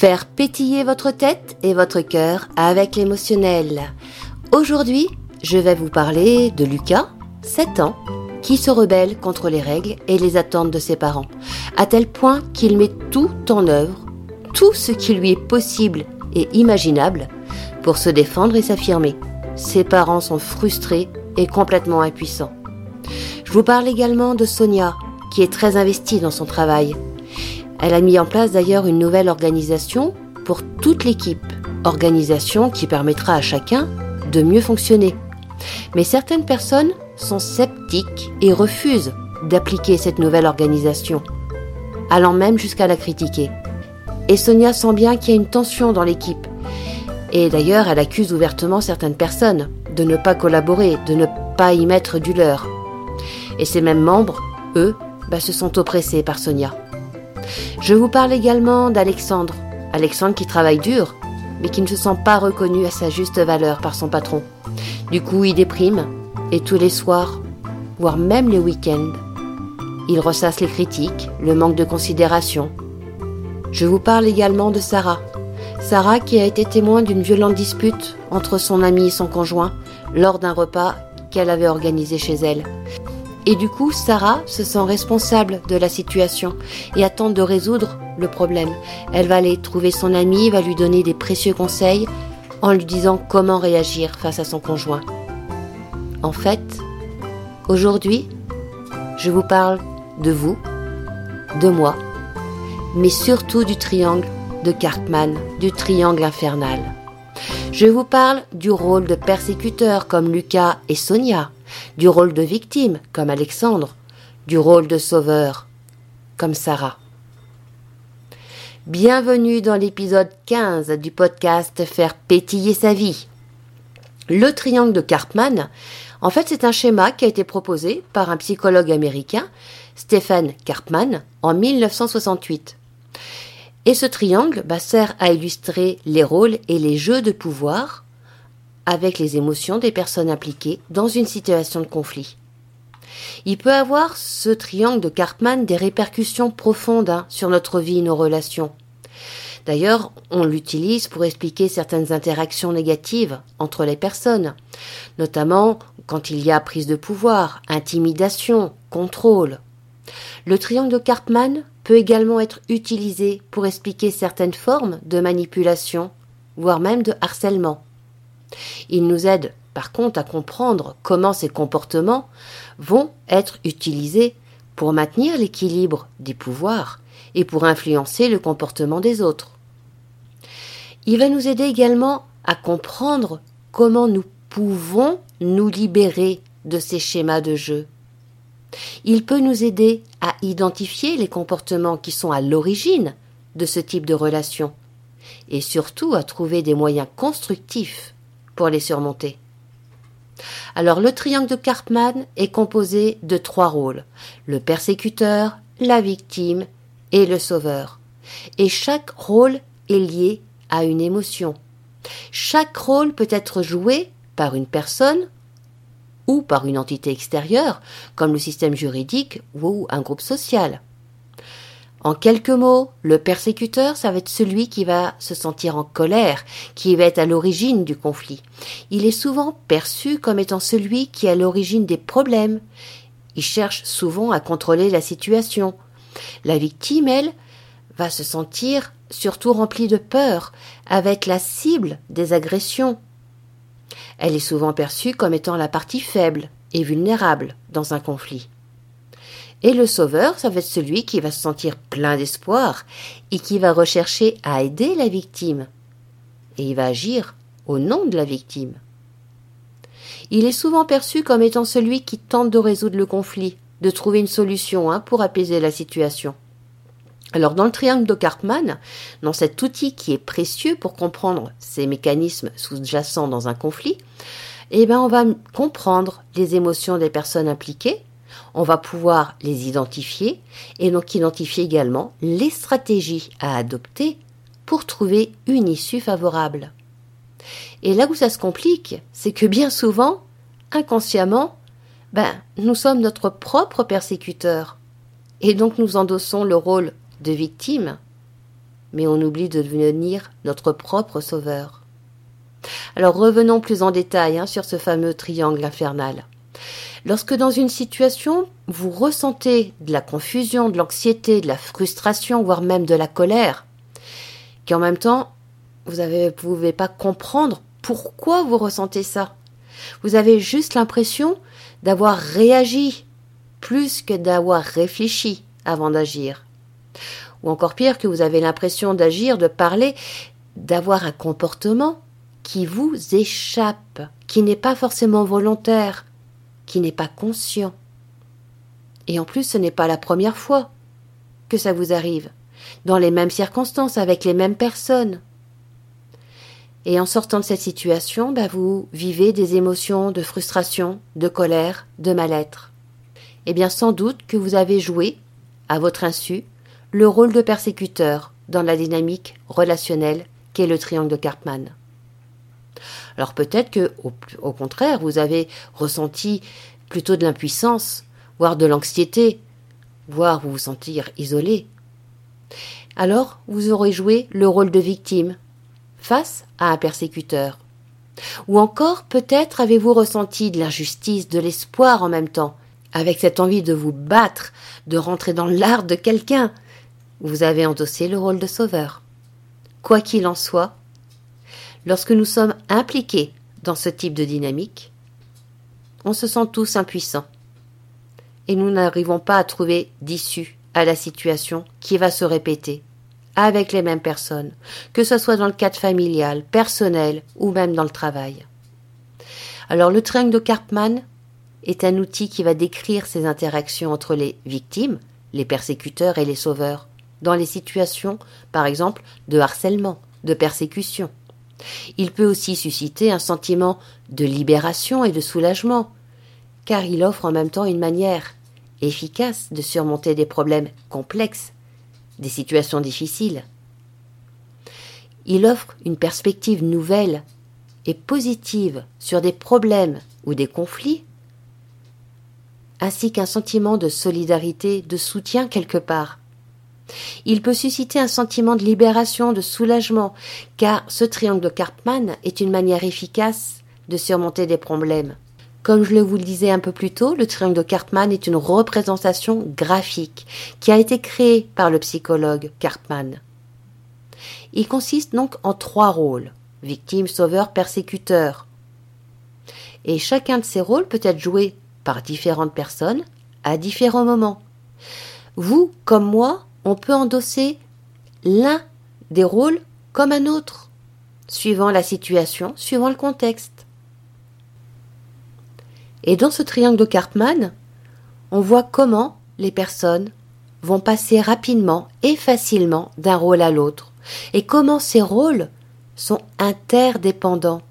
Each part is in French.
Faire pétiller votre tête et votre cœur avec l'émotionnel. Aujourd'hui, je vais vous parler de Lucas, 7 ans, qui se rebelle contre les règles et les attentes de ses parents, à tel point qu'il met tout en œuvre, tout ce qui lui est possible et imaginable, pour se défendre et s'affirmer. Ses parents sont frustrés et complètement impuissants. Je vous parle également de Sonia, qui est très investie dans son travail. Elle a mis en place d'ailleurs une nouvelle organisation pour toute l'équipe, organisation qui permettra à chacun de mieux fonctionner. Mais certaines personnes sont sceptiques et refusent d'appliquer cette nouvelle organisation, allant même jusqu'à la critiquer. Et Sonia sent bien qu'il y a une tension dans l'équipe. Et d'ailleurs, elle accuse ouvertement certaines personnes de ne pas collaborer, de ne pas y mettre du leur. Et ces mêmes membres, eux, bah, se sont oppressés par Sonia. Je vous parle également d'Alexandre. Alexandre qui travaille dur, mais qui ne se sent pas reconnu à sa juste valeur par son patron. Du coup, il déprime, et tous les soirs, voire même les week-ends, il ressasse les critiques, le manque de considération. Je vous parle également de Sarah. Sarah qui a été témoin d'une violente dispute entre son ami et son conjoint lors d'un repas qu'elle avait organisé chez elle. Et du coup, Sarah se sent responsable de la situation et attend de résoudre le problème. Elle va aller trouver son ami, va lui donner des précieux conseils en lui disant comment réagir face à son conjoint. En fait, aujourd'hui, je vous parle de vous, de moi, mais surtout du triangle de Cartman, du triangle infernal. Je vous parle du rôle de persécuteur comme Lucas et Sonia, du rôle de victime comme Alexandre, du rôle de sauveur comme Sarah. Bienvenue dans l'épisode 15 du podcast Faire pétiller sa vie. Le triangle de Cartman, en fait, c'est un schéma qui a été proposé par un psychologue américain, Stephen Karpman, en 1968. Et ce triangle bah, sert à illustrer les rôles et les jeux de pouvoir avec les émotions des personnes impliquées dans une situation de conflit. Il peut avoir, ce triangle de Cartman, des répercussions profondes hein, sur notre vie et nos relations. D'ailleurs, on l'utilise pour expliquer certaines interactions négatives entre les personnes, notamment quand il y a prise de pouvoir, intimidation, contrôle. Le triangle de Cartman peut également être utilisé pour expliquer certaines formes de manipulation, voire même de harcèlement. Il nous aide par contre à comprendre comment ces comportements vont être utilisés pour maintenir l'équilibre des pouvoirs et pour influencer le comportement des autres. Il va nous aider également à comprendre comment nous pouvons nous libérer de ces schémas de jeu. Il peut nous aider à identifier les comportements qui sont à l'origine de ce type de relation et surtout à trouver des moyens constructifs les surmonter. Alors le triangle de Cartman est composé de trois rôles, le persécuteur, la victime et le sauveur. Et chaque rôle est lié à une émotion. Chaque rôle peut être joué par une personne ou par une entité extérieure, comme le système juridique ou un groupe social. En quelques mots, le persécuteur, ça va être celui qui va se sentir en colère, qui va être à l'origine du conflit. Il est souvent perçu comme étant celui qui est à l'origine des problèmes. Il cherche souvent à contrôler la situation. La victime, elle, va se sentir surtout remplie de peur, avec la cible des agressions. Elle est souvent perçue comme étant la partie faible et vulnérable dans un conflit. Et le sauveur, ça va être celui qui va se sentir plein d'espoir et qui va rechercher à aider la victime. Et il va agir au nom de la victime. Il est souvent perçu comme étant celui qui tente de résoudre le conflit, de trouver une solution hein, pour apaiser la situation. Alors dans le triangle de Cartman, dans cet outil qui est précieux pour comprendre ces mécanismes sous-jacents dans un conflit, eh ben on va comprendre les émotions des personnes impliquées on va pouvoir les identifier et donc identifier également les stratégies à adopter pour trouver une issue favorable. Et là où ça se complique, c'est que bien souvent, inconsciemment, ben, nous sommes notre propre persécuteur. Et donc nous endossons le rôle de victime mais on oublie de devenir notre propre sauveur. Alors revenons plus en détail hein, sur ce fameux triangle infernal. Lorsque dans une situation, vous ressentez de la confusion, de l'anxiété, de la frustration, voire même de la colère, qu'en même temps, vous ne pouvez pas comprendre pourquoi vous ressentez ça. Vous avez juste l'impression d'avoir réagi plus que d'avoir réfléchi avant d'agir. Ou encore pire, que vous avez l'impression d'agir, de parler, d'avoir un comportement qui vous échappe, qui n'est pas forcément volontaire, qui n'est pas conscient. Et en plus, ce n'est pas la première fois que ça vous arrive, dans les mêmes circonstances, avec les mêmes personnes. Et en sortant de cette situation, bah, vous vivez des émotions de frustration, de colère, de mal-être. Eh bien, sans doute que vous avez joué, à votre insu, le rôle de persécuteur dans la dynamique relationnelle qu'est le triangle de Karpman. Alors peut-être que, au, contraire, vous avez ressenti plutôt de l'impuissance, voire de l'anxiété, voire vous vous sentir isolé. Alors vous aurez joué le rôle de victime face à un persécuteur. Ou encore peut-être avez-vous ressenti de l'injustice, de l'espoir en même temps, avec cette envie de vous battre, de rentrer dans l'art de quelqu'un. Vous avez endossé le rôle de sauveur. Quoi qu'il en soit, lorsque nous sommes impliqués dans ce type de dynamique, on se sent tous impuissants. Et nous n'arrivons pas à trouver d'issue à la situation qui va se répéter avec les mêmes personnes, que ce soit dans le cadre familial, personnel ou même dans le travail. Alors le triangle de Karpman est un outil qui va décrire ces interactions entre les victimes, les persécuteurs et les sauveurs, dans les situations, par exemple, de harcèlement, de persécution. Il peut aussi susciter un sentiment de libération et de soulagement, car il offre en même temps une manière efficace de surmonter des problèmes complexes des situations difficiles. Il offre une perspective nouvelle et positive sur des problèmes ou des conflits, ainsi qu'un sentiment de solidarité, de soutien quelque part. Il peut susciter un sentiment de libération, de soulagement, car ce triangle de Karpman est une manière efficace de surmonter des problèmes. Comme je vous le disais un peu plus tôt, le triangle de Karpman est une représentation graphique qui a été créée par le psychologue Karpman. Il consiste donc en trois rôles victime, sauveur, persécuteur. Et chacun de ces rôles peut être joué par différentes personnes à différents moments. Vous, comme moi, on peut endosser l'un des rôles comme un autre, suivant la situation, suivant le contexte. Et dans ce triangle de Karpman, on voit comment les personnes vont passer rapidement et facilement d'un rôle à l'autre, et comment ces rôles sont interdépendants,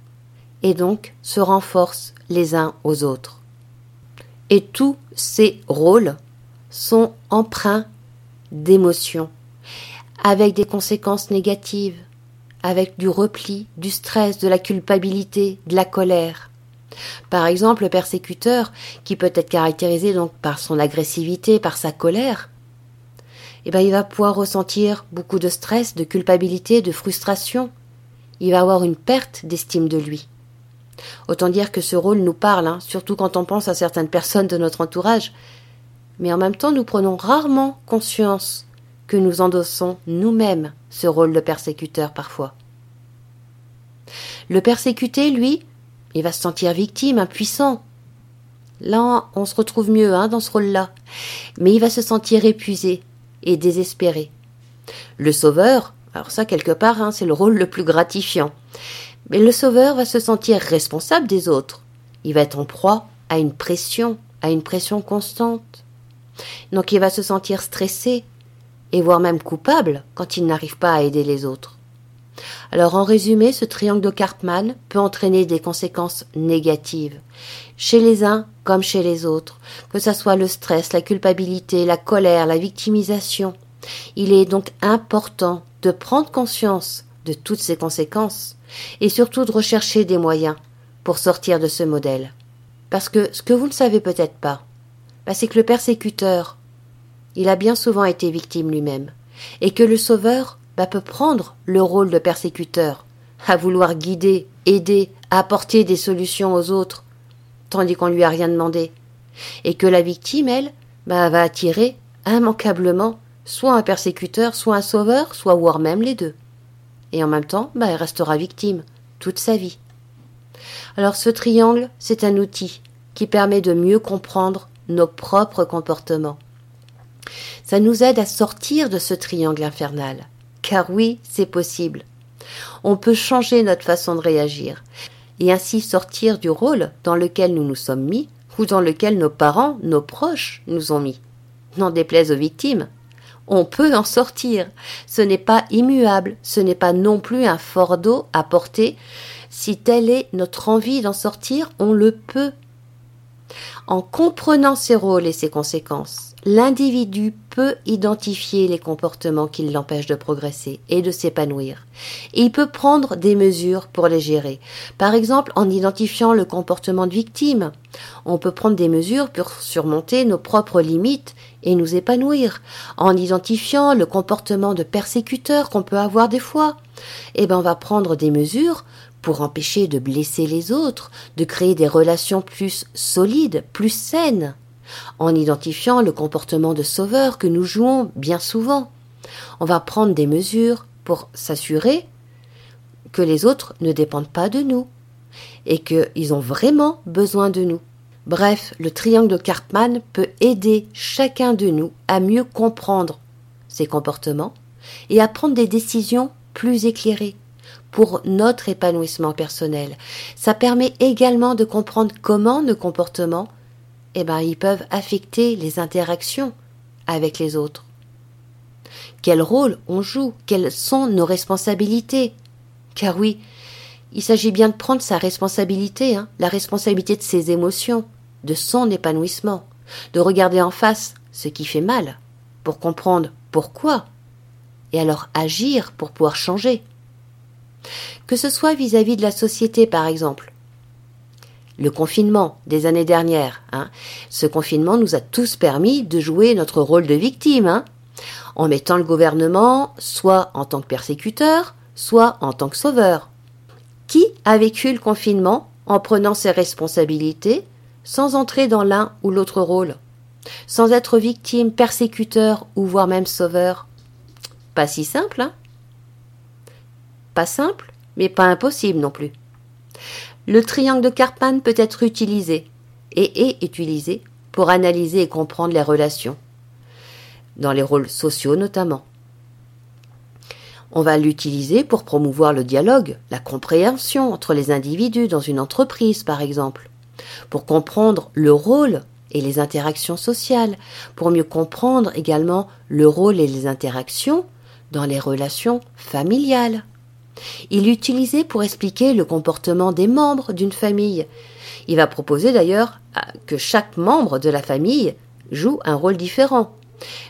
et donc se renforcent les uns aux autres. Et tous ces rôles sont empreints d'émotions, avec des conséquences négatives, avec du repli, du stress, de la culpabilité, de la colère. Par exemple, le persécuteur, qui peut être caractérisé donc par son agressivité, par sa colère, eh ben, il va pouvoir ressentir beaucoup de stress, de culpabilité, de frustration. Il va avoir une perte d'estime de lui. Autant dire que ce rôle nous parle, hein, surtout quand on pense à certaines personnes de notre entourage. Mais en même temps, nous prenons rarement conscience que nous endossons nous-mêmes ce rôle de persécuteur parfois. Le persécuté, lui, il va se sentir victime, impuissant. Là, on se retrouve mieux hein, dans ce rôle-là. Mais il va se sentir épuisé et désespéré. Le sauveur, alors ça quelque part, hein, c'est le rôle le plus gratifiant. Mais le sauveur va se sentir responsable des autres. Il va être en proie à une pression, à une pression constante. Donc il va se sentir stressé et voire même coupable quand il n'arrive pas à aider les autres. Alors en résumé, ce triangle de Karpman peut entraîner des conséquences négatives, chez les uns comme chez les autres, que ce soit le stress, la culpabilité, la colère, la victimisation. Il est donc important de prendre conscience de toutes ces conséquences et surtout de rechercher des moyens pour sortir de ce modèle. Parce que ce que vous ne savez peut-être pas, bah, c'est que le persécuteur, il a bien souvent été victime lui-même, et que le sauveur bah, peut prendre le rôle de persécuteur, à vouloir guider, aider, apporter des solutions aux autres, tandis qu'on lui a rien demandé. Et que la victime, elle, bah, va attirer immanquablement soit un persécuteur, soit un sauveur, soit voire même les deux. Et en même temps, bah, elle restera victime toute sa vie. Alors ce triangle, c'est un outil qui permet de mieux comprendre nos propres comportements. Ça nous aide à sortir de ce triangle infernal. Car oui, c'est possible. On peut changer notre façon de réagir et ainsi sortir du rôle dans lequel nous nous sommes mis ou dans lequel nos parents, nos proches nous ont mis. N'en déplaise aux victimes. On peut en sortir. Ce n'est pas immuable, ce n'est pas non plus un fardeau à porter. Si telle est notre envie d'en sortir, on le peut. En comprenant ses rôles et ses conséquences, l'individu peut identifier les comportements qui l'empêchent de progresser et de s'épanouir. Il peut prendre des mesures pour les gérer. Par exemple, en identifiant le comportement de victime. On peut prendre des mesures pour surmonter nos propres limites et nous épanouir. En identifiant le comportement de persécuteur qu'on peut avoir des fois. Eh ben, on va prendre des mesures pour empêcher de blesser les autres, de créer des relations plus solides, plus saines, en identifiant le comportement de sauveur que nous jouons bien souvent. On va prendre des mesures pour s'assurer que les autres ne dépendent pas de nous et qu'ils ont vraiment besoin de nous. Bref, le triangle de Cartman peut aider chacun de nous à mieux comprendre ses comportements et à prendre des décisions plus éclairées pour notre épanouissement personnel. Ça permet également de comprendre comment nos comportements, eh ben, ils peuvent affecter les interactions avec les autres. Quel rôle on joue? Quelles sont nos responsabilités? Car oui, il s'agit bien de prendre sa responsabilité, hein, la responsabilité de ses émotions, de son épanouissement, de regarder en face ce qui fait mal, pour comprendre pourquoi, et alors agir pour pouvoir changer que ce soit vis-à-vis de la société par exemple. Le confinement des années dernières, hein, ce confinement nous a tous permis de jouer notre rôle de victime, hein, en mettant le gouvernement soit en tant que persécuteur, soit en tant que sauveur. Qui a vécu le confinement en prenant ses responsabilités sans entrer dans l'un ou l'autre rôle, sans être victime, persécuteur ou voire même sauveur? Pas si simple, hein pas simple, mais pas impossible non plus. Le triangle de Karpman peut être utilisé et est utilisé pour analyser et comprendre les relations, dans les rôles sociaux notamment. On va l'utiliser pour promouvoir le dialogue, la compréhension entre les individus dans une entreprise par exemple, pour comprendre le rôle et les interactions sociales, pour mieux comprendre également le rôle et les interactions dans les relations familiales. Il l'utilisait pour expliquer le comportement des membres d'une famille. Il va proposer d'ailleurs que chaque membre de la famille joue un rôle différent.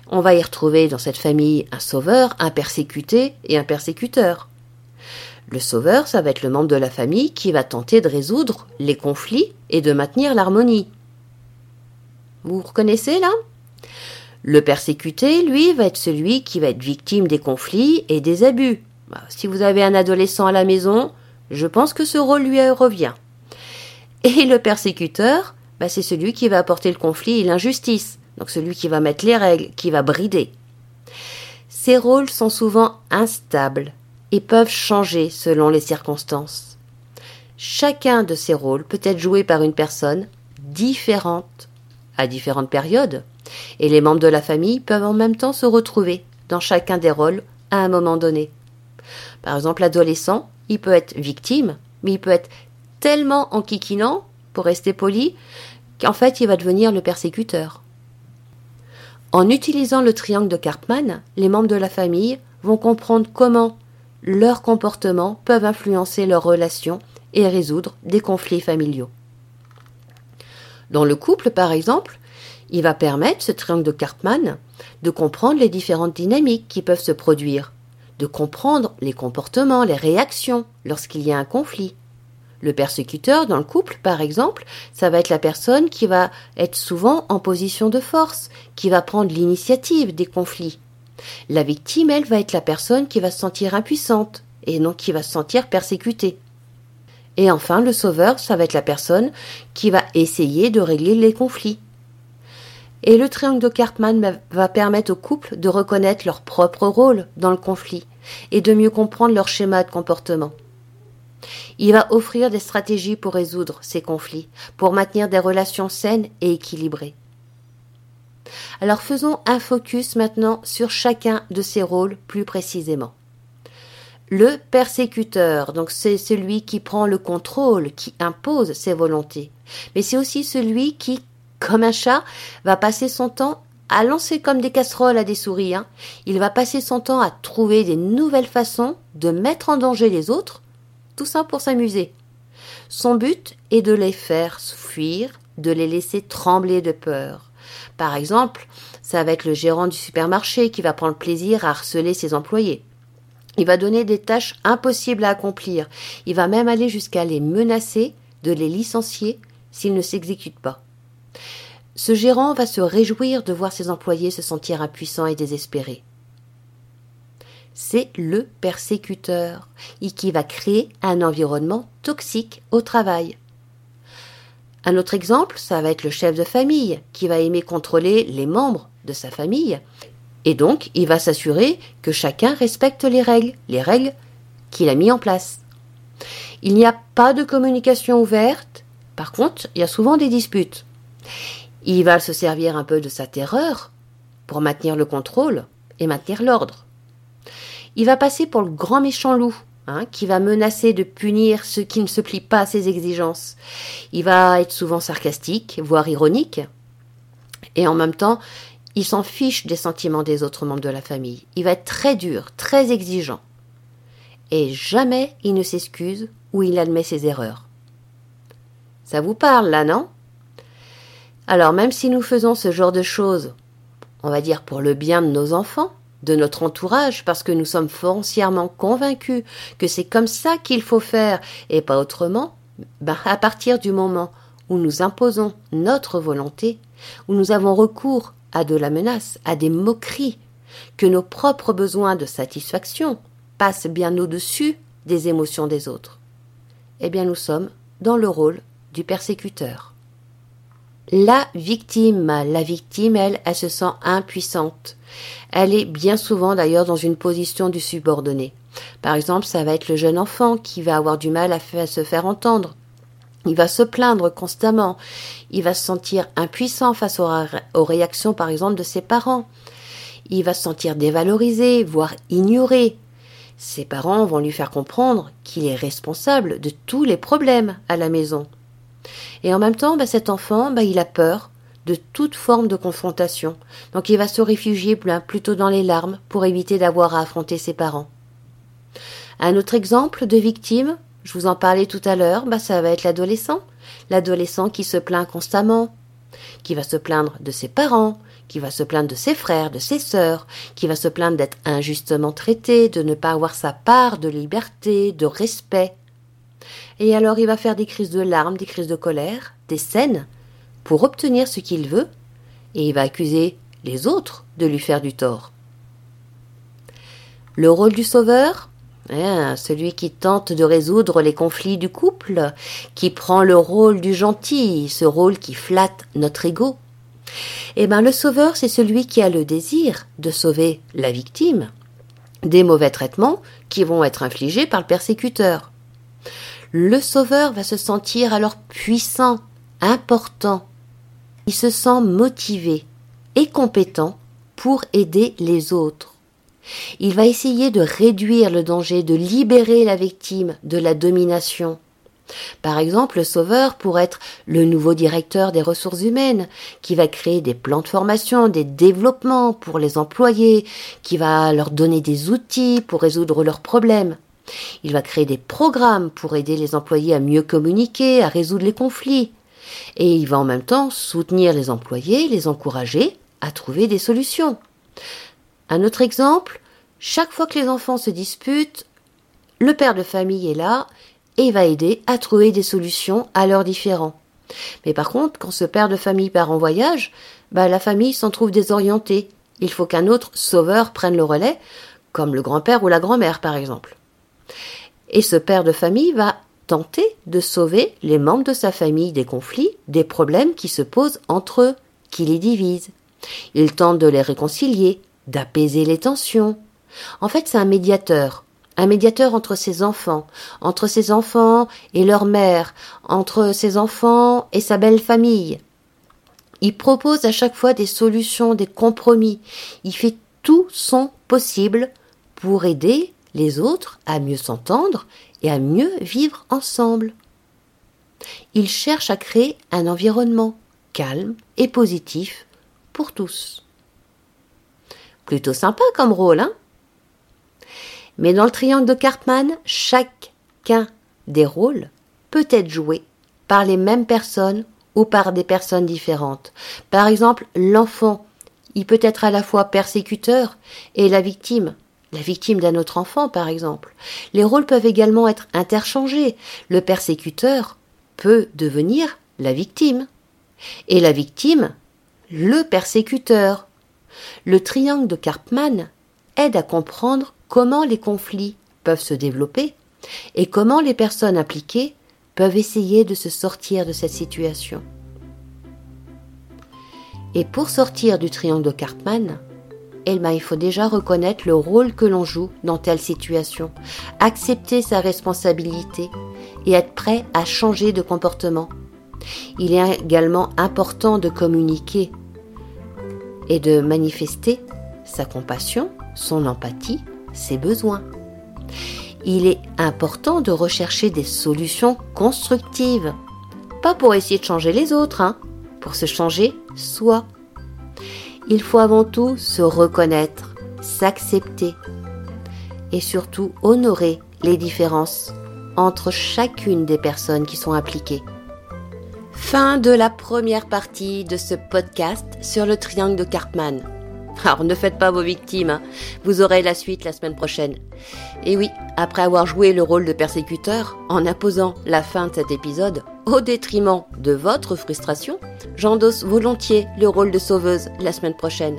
On va y retrouver dans cette famille un sauveur, un persécuté et un persécuteur. Le sauveur, ça va être le membre de la famille qui va tenter de résoudre les conflits et de maintenir l'harmonie. Vous reconnaissez là? Le persécuté, lui, va être celui qui va être victime des conflits et des abus. Bah, si vous avez un adolescent à la maison, je pense que ce rôle lui revient. Et le persécuteur, bah, c'est celui qui va apporter le conflit et l'injustice, donc celui qui va mettre les règles, qui va brider. Ces rôles sont souvent instables et peuvent changer selon les circonstances. Chacun de ces rôles peut être joué par une personne différente à différentes périodes, et les membres de la famille peuvent en même temps se retrouver dans chacun des rôles à un moment donné. Par exemple, l'adolescent, il peut être victime, mais il peut être tellement enquiquinant, pour rester poli, qu'en fait il va devenir le persécuteur. En utilisant le triangle de Karpman, les membres de la famille vont comprendre comment leurs comportements peuvent influencer leurs relations et résoudre des conflits familiaux. Dans le couple, par exemple, il va permettre, ce triangle de Karpman, de comprendre les différentes dynamiques qui peuvent se produire de comprendre les comportements, les réactions lorsqu'il y a un conflit. Le persécuteur dans le couple, par exemple, ça va être la personne qui va être souvent en position de force, qui va prendre l'initiative des conflits. La victime, elle, va être la personne qui va se sentir impuissante et non qui va se sentir persécutée. Et enfin, le sauveur, ça va être la personne qui va essayer de régler les conflits. Et le triangle de Cartman va permettre aux couples de reconnaître leur propre rôle dans le conflit et de mieux comprendre leur schéma de comportement. Il va offrir des stratégies pour résoudre ces conflits, pour maintenir des relations saines et équilibrées. Alors faisons un focus maintenant sur chacun de ces rôles plus précisément. Le persécuteur, donc c'est celui qui prend le contrôle, qui impose ses volontés, mais c'est aussi celui qui, comme un chat, va passer son temps à lancer comme des casseroles à des souris. Hein. Il va passer son temps à trouver des nouvelles façons de mettre en danger les autres, tout ça pour s'amuser. Son but est de les faire fuir, de les laisser trembler de peur. Par exemple, ça va être le gérant du supermarché qui va prendre plaisir à harceler ses employés. Il va donner des tâches impossibles à accomplir. Il va même aller jusqu'à les menacer de les licencier s'ils ne s'exécutent pas. Ce gérant va se réjouir de voir ses employés se sentir impuissants et désespérés. C'est le persécuteur et qui va créer un environnement toxique au travail. Un autre exemple, ça va être le chef de famille qui va aimer contrôler les membres de sa famille. Et donc, il va s'assurer que chacun respecte les règles, les règles qu'il a mis en place. Il n'y a pas de communication ouverte. Par contre, il y a souvent des disputes. Il va se servir un peu de sa terreur pour maintenir le contrôle et maintenir l'ordre. Il va passer pour le grand méchant loup Hein, qui va menacer de punir ceux qui ne se plient pas à ses exigences. Il va être souvent sarcastique, voire ironique, et en même temps, il s'en fiche des sentiments des autres membres de la famille. Il va être très dur, très exigeant. Et jamais il ne s'excuse ou il admet ses erreurs. Ça vous parle là, non? Alors même si nous faisons ce genre de choses, on va dire pour le bien de nos enfants, de notre entourage parce que nous sommes foncièrement convaincus que c'est comme ça qu'il faut faire et pas autrement, ben à partir du moment où nous imposons notre volonté, où nous avons recours à de la menace, à des moqueries, que nos propres besoins de satisfaction passent bien au-dessus des émotions des autres, eh bien nous sommes dans le rôle du persécuteur. La victime, la victime, elle, elle se sent impuissante. Elle est bien souvent d'ailleurs dans une position du subordonné. Par exemple, ça va être le jeune enfant qui va avoir du mal à, se faire entendre. Il va se plaindre constamment. Il va se sentir impuissant face aux, réactions, par exemple, de ses parents. Il va se sentir dévalorisé, voire ignoré. Ses parents vont lui faire comprendre qu'il est responsable de tous les problèmes à la maison. Et en même temps, bah, cet enfant, bah, il a peur de toute forme de confrontation. Donc il va se réfugier plutôt dans les larmes pour éviter d'avoir à affronter ses parents. Un autre exemple de victime, je vous en parlais tout à l'heure, bah, ça va être l'adolescent. L'adolescent qui se plaint constamment, qui va se plaindre de ses parents, qui va se plaindre de ses frères, de ses sœurs, qui va se plaindre d'être injustement traité, de ne pas avoir sa part de liberté, de respect. Et alors il va faire des crises de larmes, des crises de colère, des scènes, pour obtenir ce qu'il veut, et il va accuser les autres de lui faire du tort. Le rôle du sauveur hein, Celui qui tente de résoudre les conflits du couple, qui prend le rôle du gentil, ce rôle qui flatte notre ego. Eh bien, le sauveur, c'est celui qui a le désir de sauver la victime des mauvais traitements qui vont être infligés par le persécuteur. Le sauveur va se sentir alors puissant, important, il se sent motivé et compétent pour aider les autres. Il va essayer de réduire le danger, de libérer la victime de la domination. Par exemple, le sauveur pourrait être le nouveau directeur des ressources humaines, qui va créer des plans de formation, des développements pour les employés, qui va leur donner des outils pour résoudre leurs problèmes. Il va créer des programmes pour aider les employés à mieux communiquer, à résoudre les conflits et il va en même temps soutenir les employés, les encourager à trouver des solutions. Un autre exemple, chaque fois que les enfants se disputent, le père de famille est là et va aider à trouver des solutions à leurs différends. Mais par contre, quand ce père de famille part en voyage, bah, la famille s'en trouve désorientée il faut qu'un autre sauveur prenne le relais, comme le grand-père ou la grand-mère par exemple. Et ce père de famille va tenter de sauver les membres de sa famille des conflits, des problèmes qui se posent entre eux, qui les divisent. Il tente de les réconcilier, d'apaiser les tensions. En fait, c'est un médiateur, un médiateur entre ses enfants, entre ses enfants et leur mère, entre ses enfants et sa belle famille. Il propose à chaque fois des solutions, des compromis. Il fait tout son possible pour aider les autres à mieux s'entendre et à mieux vivre ensemble. Il cherche à créer un environnement calme et positif pour tous. Plutôt sympa comme rôle, hein? Mais dans le triangle de Cartman, chacun des rôles peut être joué par les mêmes personnes ou par des personnes différentes. Par exemple, l'enfant, il peut être à la fois persécuteur et la victime la victime d'un autre enfant, par exemple. Les rôles peuvent également être interchangés. Le persécuteur peut devenir la victime. Et la victime, le persécuteur. Le triangle de Karpman aide à comprendre comment les conflits peuvent se développer et comment les personnes impliquées peuvent essayer de se sortir de cette situation. Et pour sortir du triangle de Karpman, il faut déjà reconnaître le rôle que l'on joue dans telle situation, accepter sa responsabilité et être prêt à changer de comportement. Il est également important de communiquer et de manifester sa compassion, son empathie, ses besoins. Il est important de rechercher des solutions constructives, pas pour essayer de changer les autres, hein, pour se changer soi il faut avant tout se reconnaître, s'accepter et surtout honorer les différences entre chacune des personnes qui sont impliquées. Fin de la première partie de ce podcast sur le triangle de Cartman. Alors ne faites pas vos victimes, hein. vous aurez la suite la semaine prochaine. Et oui, après avoir joué le rôle de persécuteur, en imposant la fin de cet épisode, au détriment de votre frustration, j'endosse volontiers le rôle de sauveuse la semaine prochaine.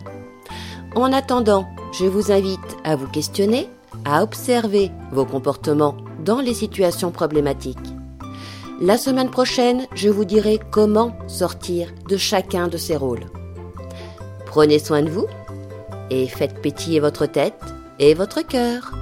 En attendant, je vous invite à vous questionner, à observer vos comportements dans les situations problématiques. La semaine prochaine, je vous dirai comment sortir de chacun de ces rôles. Prenez soin de vous et faites pétiller votre tête et votre cœur.